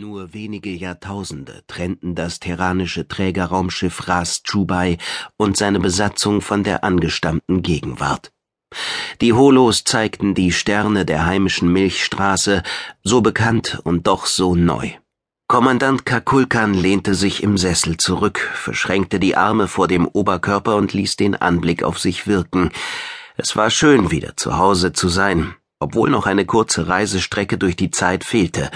Nur wenige Jahrtausende trennten das terranische Trägerraumschiff Ras Chubai und seine Besatzung von der angestammten Gegenwart. Die Holos zeigten die Sterne der heimischen Milchstraße, so bekannt und doch so neu. Kommandant Kakulkan lehnte sich im Sessel zurück, verschränkte die Arme vor dem Oberkörper und ließ den Anblick auf sich wirken. Es war schön, wieder zu Hause zu sein, obwohl noch eine kurze Reisestrecke durch die Zeit fehlte.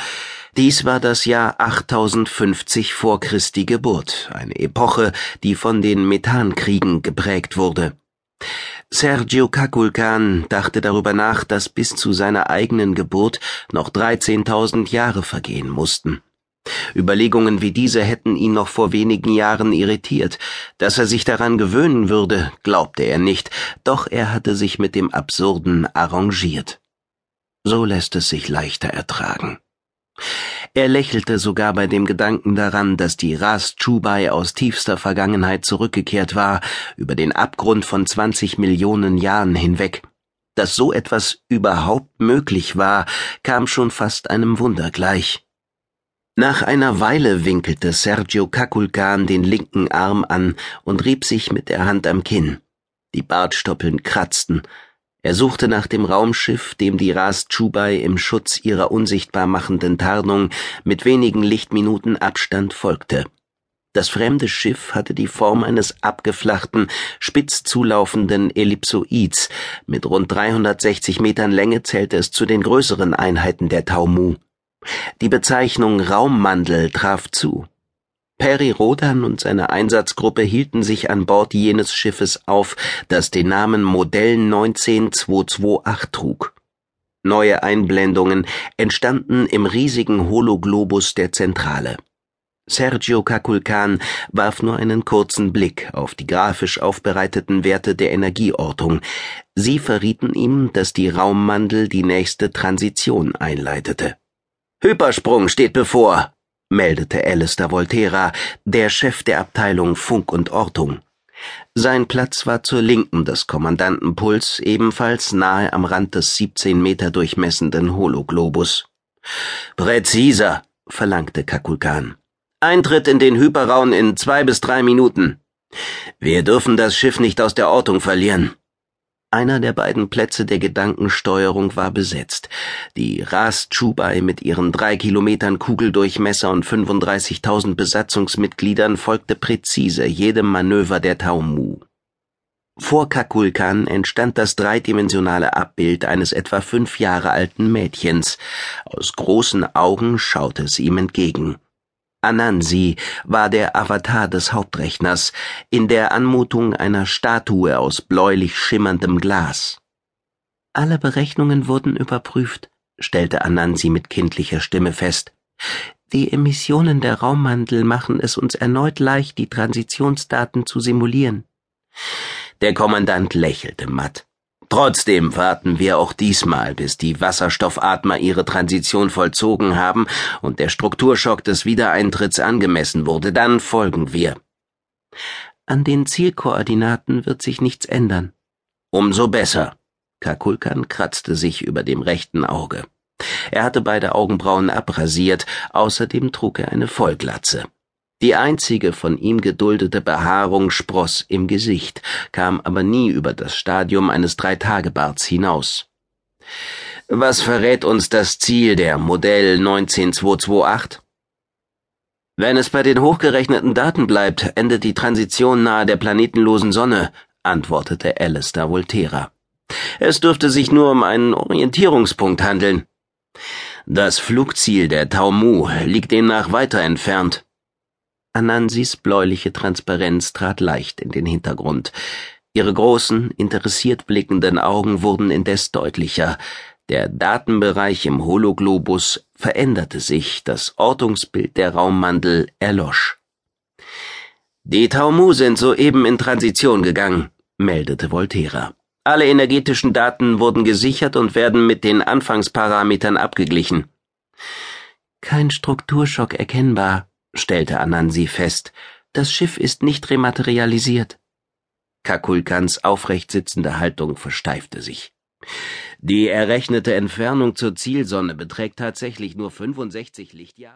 Dies war das Jahr 8050 vor Christi Geburt, eine Epoche, die von den Methankriegen geprägt wurde. Sergio Kakulkan dachte darüber nach, dass bis zu seiner eigenen Geburt noch 13.000 Jahre vergehen mussten. Überlegungen wie diese hätten ihn noch vor wenigen Jahren irritiert. Dass er sich daran gewöhnen würde, glaubte er nicht, doch er hatte sich mit dem Absurden arrangiert. So lässt es sich leichter ertragen. Er lächelte sogar bei dem Gedanken daran, dass die Ras Chubai aus tiefster Vergangenheit zurückgekehrt war, über den Abgrund von 20 Millionen Jahren hinweg. Dass so etwas überhaupt möglich war, kam schon fast einem Wunder gleich. Nach einer Weile winkelte Sergio Kakulkan den linken Arm an und rieb sich mit der Hand am Kinn. Die Bartstoppeln kratzten, er suchte nach dem Raumschiff, dem die Ras Chubai im Schutz ihrer unsichtbar machenden Tarnung mit wenigen Lichtminuten Abstand folgte. Das fremde Schiff hatte die Form eines abgeflachten, spitz zulaufenden Ellipsoids. Mit rund 360 Metern Länge zählte es zu den größeren Einheiten der Taumu. Die Bezeichnung Raummandel traf zu. Perry Rodan und seine Einsatzgruppe hielten sich an Bord jenes Schiffes auf, das den Namen Modell 19228 trug. Neue Einblendungen entstanden im riesigen Hologlobus der Zentrale. Sergio Kakulkan warf nur einen kurzen Blick auf die grafisch aufbereiteten Werte der Energieortung. Sie verrieten ihm, dass die Raummandel die nächste Transition einleitete. Hypersprung steht bevor, meldete Alistair Volterra, der Chef der Abteilung Funk und Ortung. Sein Platz war zur Linken des Kommandanten Puls, ebenfalls nahe am Rand des 17 Meter durchmessenden Hologlobus. Präziser, verlangte Kakulkan. Eintritt in den Hyperraum in zwei bis drei Minuten. Wir dürfen das Schiff nicht aus der Ortung verlieren. Einer der beiden Plätze der Gedankensteuerung war besetzt. Die Ras Chubai mit ihren drei Kilometern Kugeldurchmesser und 35.000 Besatzungsmitgliedern folgte präzise jedem Manöver der Taumu. Vor Kakulkan entstand das dreidimensionale Abbild eines etwa fünf Jahre alten Mädchens. Aus großen Augen schaute es ihm entgegen. Anansi war der Avatar des Hauptrechners, in der Anmutung einer Statue aus bläulich schimmerndem Glas. Alle Berechnungen wurden überprüft, stellte Anansi mit kindlicher Stimme fest. Die Emissionen der Raummandel machen es uns erneut leicht, die Transitionsdaten zu simulieren. Der Kommandant lächelte matt. Trotzdem warten wir auch diesmal, bis die Wasserstoffatmer ihre Transition vollzogen haben und der Strukturschock des Wiedereintritts angemessen wurde, dann folgen wir. An den Zielkoordinaten wird sich nichts ändern. Umso besser. Kakulkan kratzte sich über dem rechten Auge. Er hatte beide Augenbrauen abrasiert, außerdem trug er eine Vollglatze. Die einzige von ihm geduldete Behaarung spross im Gesicht, kam aber nie über das Stadium eines Dreitagebarts hinaus. Was verrät uns das Ziel der Modell 19228? Wenn es bei den hochgerechneten Daten bleibt, endet die Transition nahe der planetenlosen Sonne, antwortete Alistair Volterra. Es dürfte sich nur um einen Orientierungspunkt handeln. Das Flugziel der Taumu liegt demnach weiter entfernt. Anansis bläuliche Transparenz trat leicht in den Hintergrund. Ihre großen, interessiert blickenden Augen wurden indes deutlicher. Der Datenbereich im Hologlobus veränderte sich, das Ortungsbild der Raummandel erlosch. Die Taumu sind soeben in Transition gegangen, meldete Volterra. Alle energetischen Daten wurden gesichert und werden mit den Anfangsparametern abgeglichen. Kein Strukturschock erkennbar, stellte Anansi fest, das Schiff ist nicht rematerialisiert. Kakulkans aufrecht sitzende Haltung versteifte sich. Die errechnete Entfernung zur Zielsonne beträgt tatsächlich nur 65 Lichtjahre.